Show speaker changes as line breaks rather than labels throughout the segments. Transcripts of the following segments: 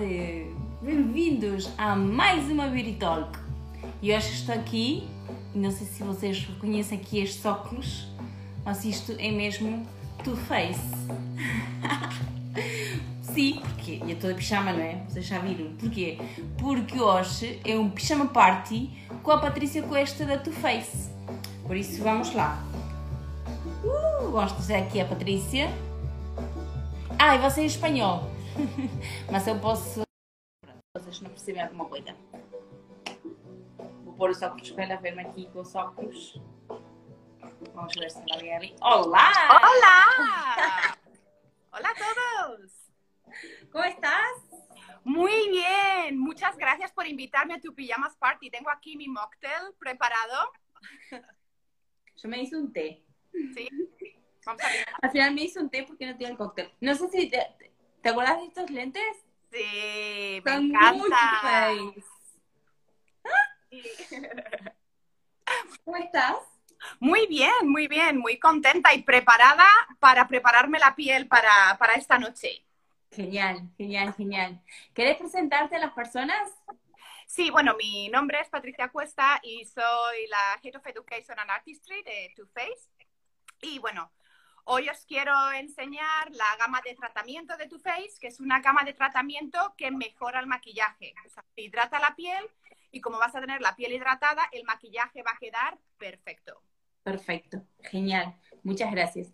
Tarde! Bem-vindos a mais uma Beauty Talk. E hoje estou aqui, não sei se vocês reconhecem aqui estes óculos, mas isto é mesmo Too Face. Sim, porque eu estou de pijama, não é? Vocês já viram. Porquê? Porque hoje é um pijama party com a Patrícia Cuesta da Too Face. Por isso, vamos lá. Uh, gosto de aqui a Patrícia. Ah, e você é espanhol. Mas eu posso. Vocês não percebem alguma coisa. Vou pôr os óculos para ela ver-me aqui com os óculos. Vamos ver se alguém ali. Olá!
¡Hola! ¡Hola a todos!
¿Cómo estás?
Muy bien, muchas gracias por invitarme a tu pijamas party. Tengo aquí mi mocktail preparado.
Yo me hice un té.
Sí, vamos a.
Al final me hice un té porque no tenía el cóctel. No sé si te, te acuerdas de estos lentes?
Sí, me encanta.
face. ¿Cómo estás?
Muy bien, muy bien, muy contenta y preparada para prepararme la piel para, para esta noche.
Genial, genial, genial. ¿Quieres presentarte a las personas?
Sí, bueno, mi nombre es Patricia Cuesta y soy la Head of Education and Artistry de Too Faced. Y bueno, hoy os quiero enseñar la gama de tratamiento de Too Faced, que es una gama de tratamiento que mejora el maquillaje. Sea, hidrata la piel y como vas a tener la piel hidratada, el maquillaje va a quedar perfecto.
Perfeito, genial. Muitas graças.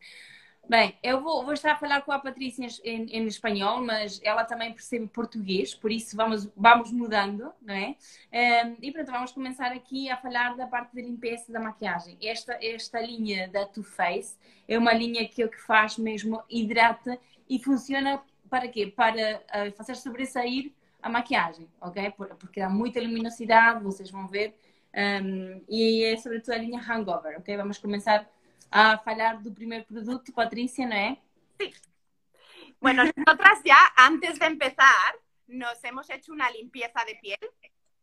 Bem, eu vou, vou estar a falar com a Patrícia em, em espanhol, mas ela também percebe português, por isso vamos, vamos mudando, não é? Ehm, e pronto, vamos começar aqui a falar da parte da limpeza da maquiagem. Esta, esta linha da Too Faced é uma linha que o que faz mesmo hidrata e funciona para quê? Para eh, fazer sobressair a maquiagem, ok? Por- Porque dá muita luminosidade, vocês vão ver. Um, e é sobretudo a linha Hangover, ok? Vamos começar a falar do primeiro produto, Patrícia, não é?
Bueno, nosotras ya, antes de empezar, nos hemos hecho una limpieza de piel.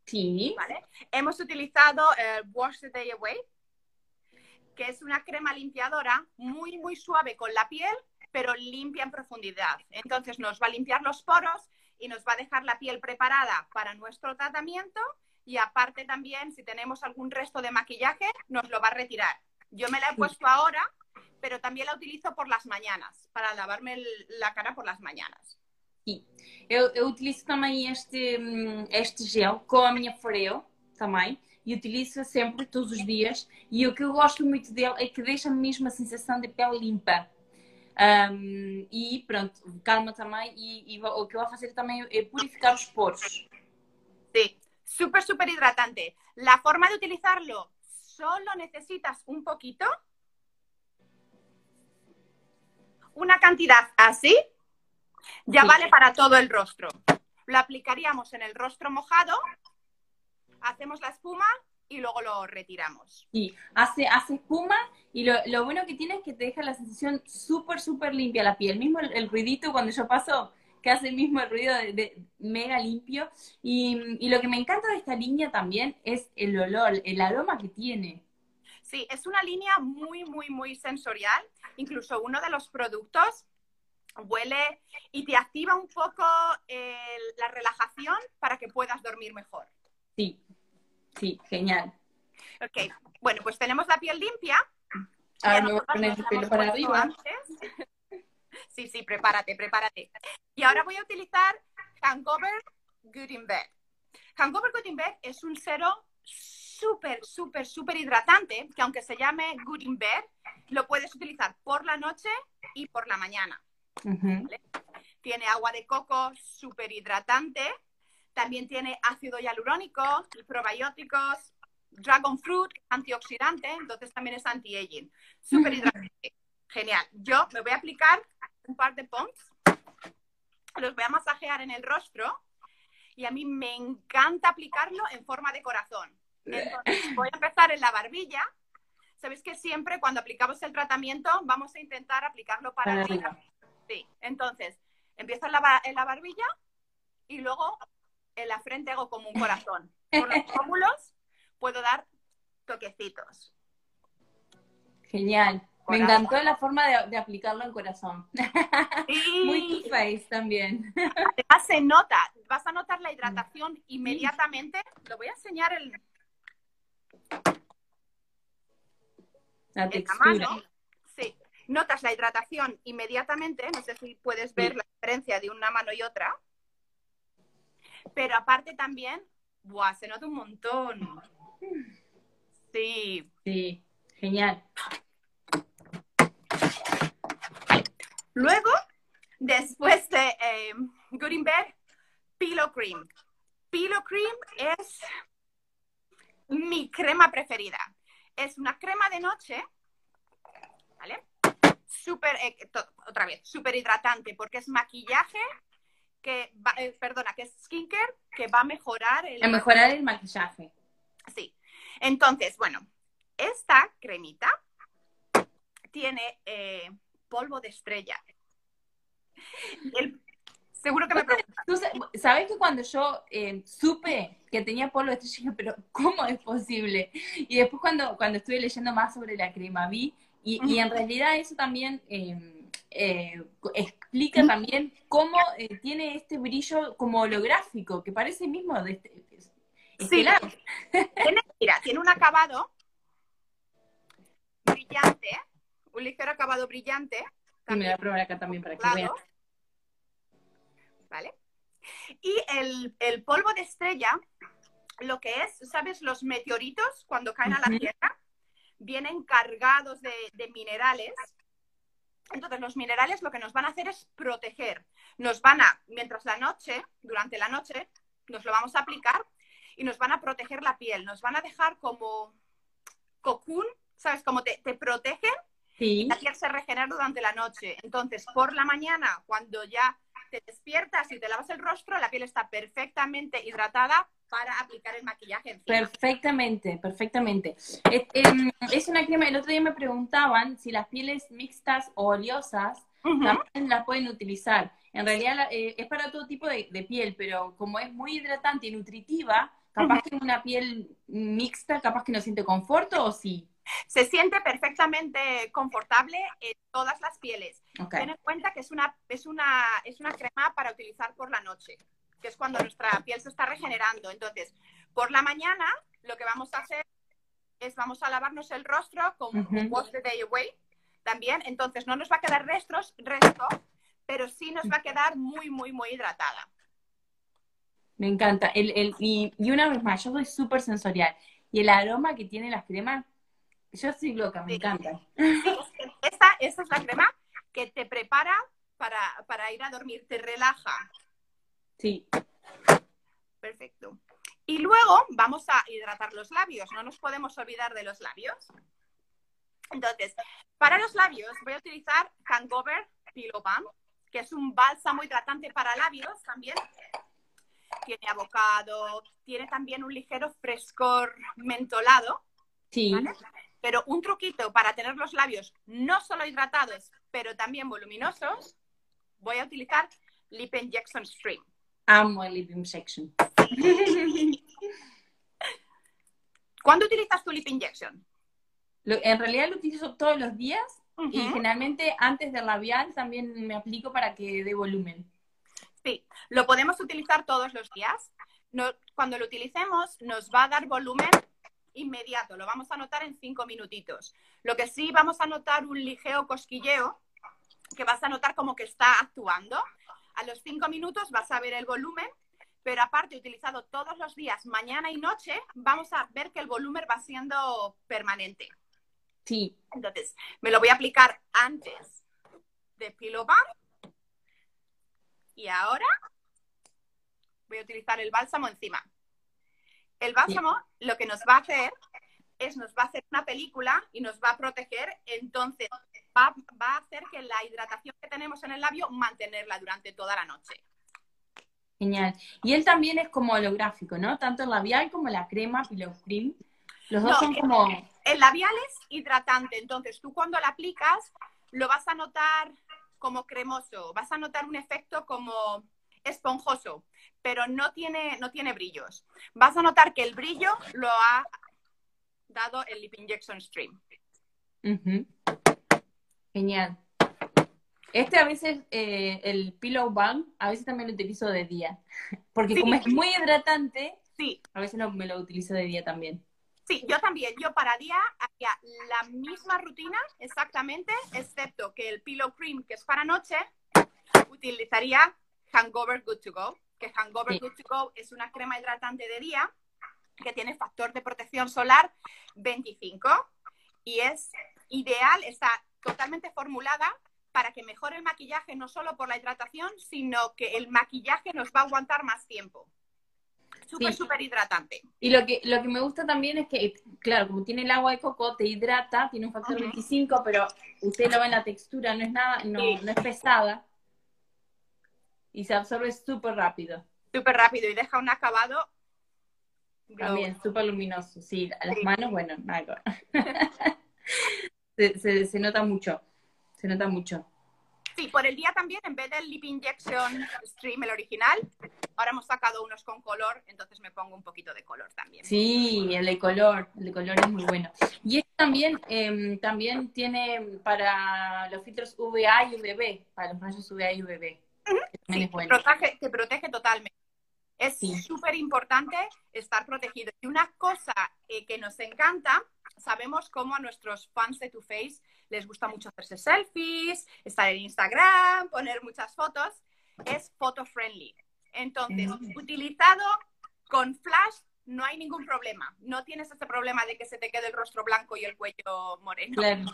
Sim.
¿vale? Hemos utilizado el Wash the Day Away, que es una crema limpiadora muy, muy suave con la piel, pero limpia en profundidad. Entonces nos va a limpiar los poros y nos va a dejar la piel preparada para nuestro tratamiento y aparte también, si tenemos algún resto de maquillaje, nos lo va a retirar. Yo me la he puesto ahora, pero también la utilizo por las mañanas, para lavarme el- la cara por las mañanas.
Sim. Eu, eu utilizo também este, hum, este gel com a minha Foreo também e utilizo sempre, todos os dias. E o que eu gosto muito dele é que deixa mesmo a sensação de pele limpa. Um, e pronto, calma também. E, e o que eu vou fazer também é purificar os poros.
Sí, súper, súper hidratante. La forma de utilizarlo, solo necesitas un poquito, una cantidad así, ya vale para todo el rostro. Lo aplicaríamos en el rostro mojado, hacemos la espuma y luego lo retiramos.
Sí, hace, hace espuma y lo, lo bueno que tiene es que te deja la sensación súper, súper limpia la piel. Mismo el, el ruidito cuando yo paso, que hace el mismo ruido de, de mega limpio. Y, y lo que me encanta de esta línea también es el olor, el aroma que tiene.
Sí, es una línea muy, muy, muy sensorial. Incluso uno de los productos huele y te activa un poco la relajación para que puedas dormir mejor.
Sí, sí, genial.
Ok, bueno, pues tenemos la piel limpia.
Ahora
Ya
me voy a
nosotras
poner
nos
el pelo para arriba.
antes. Sí, sí, prepárate, prepárate. Y ahora voy a utilizar Hangover Bed. Hangover Bed es un cero súper, súper, súper hidratante que aunque se llame Bed, lo puedes utilizar por la noche y por la mañana. Tiene agua de coco súper hidratante. También tiene ácido hialurónico, probióticos, dragon fruit, antioxidante, entonces también es anti-aging. Súper hidratante. Genial. Yo me voy a aplicar un par de pumps. Los voy a masajear en el rostro. Y a mí me encanta aplicarlo en forma de corazón. Entonces voy a empezar en la barbilla. Sabéis que siempre cuando aplicamos el tratamiento vamos a intentar aplicarlo para,
Para
arriba. Sí, entonces empiezo en la, en la barbilla y luego en la frente hago como un corazón. Por los pómulos puedo dar toquecitos.
Genial. Me encantó la forma de, de aplicarlo en corazón. Muy tu face también.
además se nota, vas a notar la hidratación inmediatamente. Lo voy a enseñar el,
La
en la
textura.
mano. Sí, notas la hidratación inmediatamente. No sé si puedes ver
Sí.
la diferencia de una mano y otra. Pero aparte también, ¡buah! Se nota un montón. Sí.
Sí, genial.
Luego, después de eh, Gutenberg, Pillow Cream. Pillow Cream es mi crema preferida. Es una crema de noche, ¿vale? Súper, eh, otra vez, súper hidratante porque es maquillaje que va, eh, perdona, que es skincare que va a mejorar el...
A mejorar el maquillaje.
Sí. Entonces, bueno, esta cremita tiene eh, polvo de estrella. El- seguro que me.
Tú sa- sabes que cuando yo eh, supe que tenía polvo de estrella, dije, pero ¿cómo es posible? Y después cuando, cuando estuve leyendo más sobre la crema, vi, y, y en realidad eso también eh, eh, explica también cómo eh, tiene este brillo como holográfico, que parece mismo de este, estelar.
Tiene, mira, tiene un acabado brillante, un ligero acabado brillante.
Y me voy a probar acá también para que vean.
¿Vale? Y el, el polvo de estrella, lo que es, ¿sabes? Los meteoritos cuando caen a la. Tierra vienen cargados de, de minerales. Entonces, los minerales lo que nos van a hacer es proteger. Nos van a, mientras la noche, durante la noche, nos lo vamos a aplicar y nos van a proteger la piel. Nos van a dejar como cocoon, ¿sabes? Como te, te protegen
Sí,
la piel se regenera durante la noche. Entonces, por la mañana, cuando ya te despiertas y te lavas el rostro, la piel está perfectamente hidratada para aplicar el maquillaje encima.
perfectamente, perfectamente. Es, em, es una crema, el otro día me preguntaban si las pieles mixtas o oleosas
Ujú.
también la pueden utilizar. En realidad eh, es para todo tipo de, de piel, pero como es muy hidratante y nutritiva, capaz que una piel mixta, capaz que no siente conforto o sí.
Se siente perfectamente confortable en todas las pieles. Ten en cuenta que es una, es, una, es una crema para utilizar por la noche, que es cuando nuestra piel se está regenerando. Entonces, por la mañana, lo que vamos a hacer es vamos a lavarnos el rostro con
Ujú.
Wash the Day Away también. Entonces, no nos va a quedar restos, resto, pero sí nos va a quedar muy, muy, muy hidratada.
Me encanta. El, el, y, y una vez más, yo soy súper sensorial. Y el aroma que tiene las cremas, yo soy loca, me
Sí.
encanta.
Esta, esta es la crema que te prepara para, para ir a dormir, te relaja.
Sí.
Perfecto. Y luego vamos a hidratar los labios. No nos podemos olvidar de los labios. Entonces, para los labios voy a utilizar Hangover Pillow Balm, que es un bálsamo hidratante para labios también. Tiene avocado, tiene también un ligero frescor mentolado,
Sí.
¿vale? Pero un truquito para tener los labios no solo hidratados, pero también voluminosos, voy a utilizar Lip Injection Stream.
Amo el lip injection.
¿Cuándo utilizas tu Lip Injection?
Lo- en realidad lo utilizo todos los días y generalmente antes del labial también me aplico para que dé volumen.
Sí, lo podemos utilizar todos los días. No- cuando lo utilicemos nos va a dar volumen inmediato, lo vamos a notar en cinco minutitos. Lo que sí vamos a notar un ligero cosquilleo, que vas a notar como que está actuando. A los cinco minutos vas a ver el volumen, pero aparte utilizado todos los días, mañana y noche, vamos a ver que el volumen va siendo permanente.
Sí,
Entonces, me lo voy a aplicar antes de Pillow Balm. Y ahora voy a utilizar el bálsamo encima. El bálsamo lo que nos va a hacer es nos va a hacer una película y nos va a proteger. Entonces, va, va a hacer que la hidratación que tenemos en el labio, mantenerla durante toda la noche.
genial. Y él también es como holográfico, ¿no? Tanto el labial como la crema Pillow Cream. Los dos
No,
son como...
El labial es hidratante, entonces tú cuando lo aplicas lo vas a notar como cremoso, vas a notar un efecto como esponjoso, pero no tiene, no tiene brillos. Vas a notar que el brillo lo ha dado el Lip Injection Stream.
Genial. Este a veces, eh, el Pillow Balm, a veces también lo utilizo de día. Porque
Sí.
como es muy hidratante,
Sí,
a veces no, me lo utilizo de día también.
sí, yo también. Yo para día haría la misma rutina exactamente, excepto que el Pillow Cream, que es para noche, utilizaría Hangover Good to Go. Que Hangover
Sí.
Good to Go es una crema hidratante de día que tiene factor de protección solar 25 y es ideal, está totalmente formulada para que mejore el maquillaje no solo por la hidratación, sino que el maquillaje nos va a aguantar más tiempo. Súper,
Sí.
súper hidratante.
Y lo que, lo que me gusta también es que, claro, como tiene el agua de coco, te hidrata, tiene un factor
Ujú.
25, pero usted lo ve en la textura, no es nada, no,
Sí.
no es pesada. Y se absorbe súper rápido.
Súper rápido y deja un acabado.
También, súper luminoso. Sí, a las
Sí.
manos, bueno, nada. se, se, se nota mucho. Se nota mucho.
Sí, por el día también, en vez del Lip Injection Stream, el original, ahora hemos sacado unos con color, entonces me pongo un poquito de color también.
Sí, el de color, el de color es muy bueno. Y este también, em, también tiene para los filtros UVA y UVB, para los rayos UVA y UVB. Que también
Sí,
es bueno.
protege, te protege totalmente. Es
Sí.
súper importante estar protegido. Y una cosa eh, que nos encanta, sabemos cómo a nuestros fans de Too Face les gusta mucho hacerse selfies, estar en Instagram, poner muchas fotos, es photo friendly. Entonces, utilizado con flash no hay ningún problema. No tienes ese problema de que se te quede el rostro blanco y el cuello moreno.
Claro.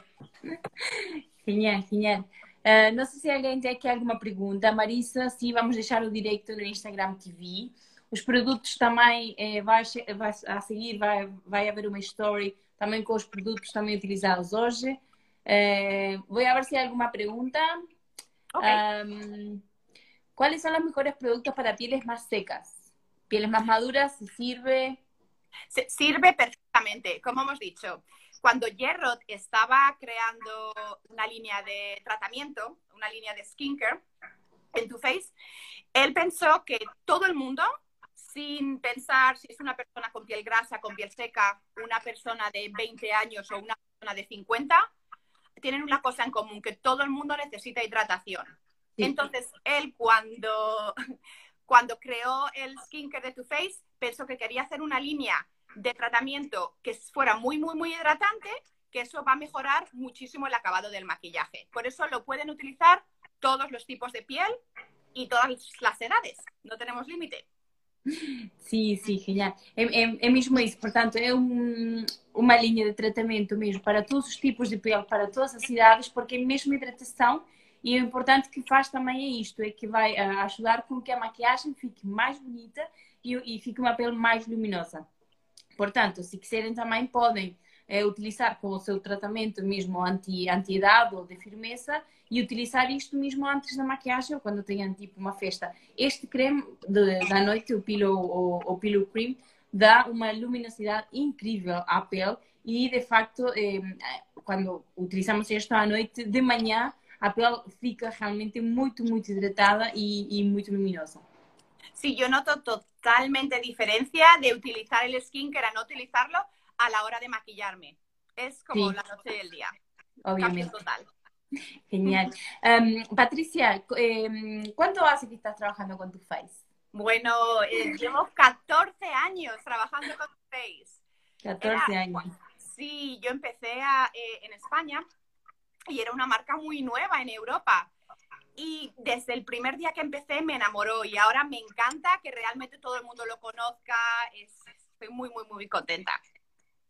Genial, genial. Eh, não sei se alguém tem aqui alguma pergunta. Marisa, sim, vamos deixar o direito no Instagram TV. Os produtos também, eh, vai, vai- a seguir vai, vai haver uma story também com os produtos também utilizados hoje. Eh, vou ver se há alguma pergunta.
Ok.
Am, ¿Cuáles son los mejores productos para pieles más secas? Pieles más maduras, si sirve.
Se- sirve perfectamente. Como hemos dicho, cuando Gerrod estaba creando una línea de tratamiento, una línea de skincare en Too Face, él pensó que todo el mundo, sin pensar si es una persona con piel grasa, con piel seca, una persona de 20 años o una persona de 50, tienen una cosa en común, que todo el mundo necesita hidratación.
Sí.
Entonces, él cuando, cuando creó el skincare de Too Face, pensó que quería hacer una línea de tratamiento que fuera muy, muy, muy hidratante, que eso va a mejorar muchísimo el acabado del maquillaje. Por eso lo pueden utilizar todos los tipos de piel y todas las edades. No tenemos límite.
Sim, sim, genial. É, é, é mesmo isso, portanto, é um, uma linha de tratamento mesmo para todos os tipos de pele, para todas as idades, porque é mesmo hidratação e o importante que faz também é isto, é que vai ah, ajudar com que a maquiagem fique mais bonita e, e fique uma pele mais luminosa. Portanto, se quiserem também podem eh, utilizar com o seu tratamento mesmo anti, anti-idade ou de firmeza e utilizar isto mesmo antes da maquiagem ou quando tenham tipo uma festa. Este creme de- da noite, o Pillow, o, o Pillow Cream, dá uma luminosidade incrível à pele e de facto, eh, quando utilizamos isto à noite, de manhã a pele fica realmente muito, muito hidratada e, e muito luminosa.
Sí, yo noto totalmente diferencia de utilizar el skincare a no utilizarlo a la hora de maquillarme. Es como
Sí.
la noche y el día. Cambio
Obviamente.
total.
Genial. Em, Patricia, em, ¿cuánto hace que estás trabajando con tu Face?
Bueno, eh, llevo 14 años trabajando con Face.
14
Era-
años.
Sí, yo empecé a, eh, en España y era una marca muy nueva en Europa. Y desde el primer día que empecé me enamoró y ahora me encanta que realmente todo el mundo lo conozca. Es- estoy muy, muy, muy contenta.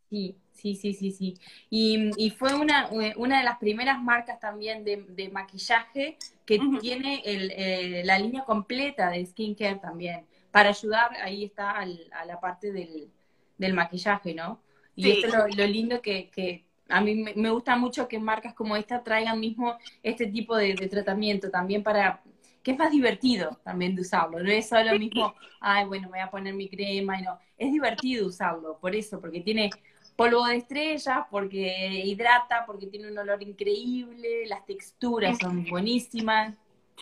Sí, sí, sí, sí, sí. Y, y fue una, una de las primeras marcas también de, de maquillaje que tiene el, eh, la línea completa de skincare también, para ayudar, ahí está, al- a la parte del, del maquillaje, ¿no? Y
Sí.
esto es lo, lo lindo que, que a mí me, gusta mucho que marcas como esta traigan mismo este tipo de, de tratamiento también para que es más divertido también de usarlo, no es solo mismo, ay, bueno, me voy a poner mi crema y no, es divertido usarlo, por eso, porque tiene polvo de estrellas, porque hidrata, porque tiene un olor increíble, las texturas son buenísimas.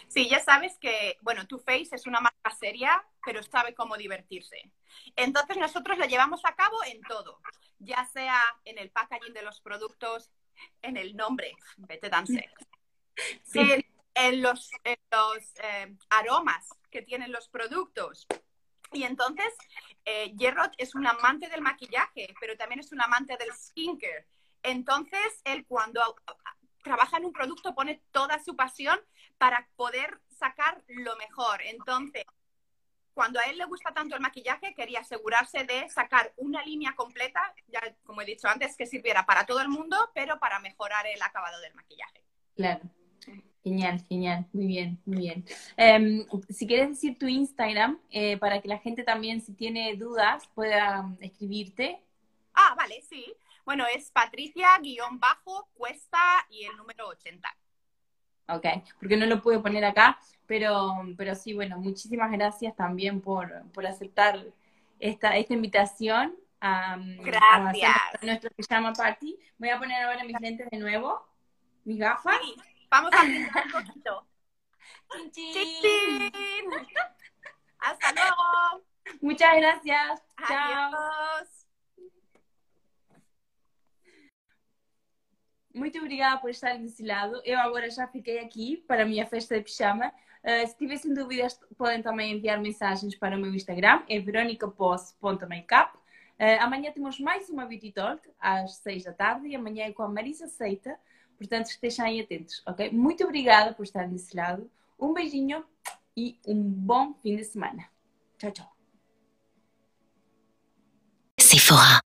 Sí, ya sabes que, bueno, Too Face es una marca seria, pero sabe cómo divertirse. Entonces nosotros lo llevamos a cabo en todo, ya sea en el packaging de los productos, en el nombre, vete tan sí. en, los, los eh, aromas que tienen los productos. Y entonces, eh, es un amante del maquillaje, pero también es un amante del skincare. Entonces, él cuando trabaja en un producto pone toda su pasión para poder sacar lo mejor. Entonces, cuando a él le gusta tanto el maquillaje, quería asegurarse de sacar una línea completa, ya como he dicho antes, que sirviera para todo el mundo, pero para mejorar el acabado del maquillaje.
Claro. Genial, genial, muy bien, muy bien. Em, si quieres decir tu Instagram, eh, para que la gente también, si tiene dudas, pueda mm, escribirte.
Ah, vale, sí. Bueno, es Patricia-Cuesta y el número 80.
Ok, porque no lo puedo poner acá, pero, pero sí, bueno, muchísimas gracias también por, por aceptar esta, esta invitación a,
gracias.
a nuestro pijama party. Voy a poner ahora mis lentes de nuevo, mis gafas.
Vamos a pintar un poquito. ¡Chin, Hasta luego.
Muchas gracias.
Adiós. Chao.
Muito obrigada por estar desse lado. Eu agora já fiquei aqui para a minha festa de pijama. Uh, se tivessem dúvidas, podem também enviar mensagens para o meu Instagram, é veronicaposse.makeup. Uh, amanhã temos mais uma Beauty Talk às 6 da tarde e amanhã é com a Marisa Seita. Portanto, estejam aí atentos, ok? Muito obrigada por estar desse lado. Um beijinho e um bom fim de semana. Tchau, tchau. Sephora.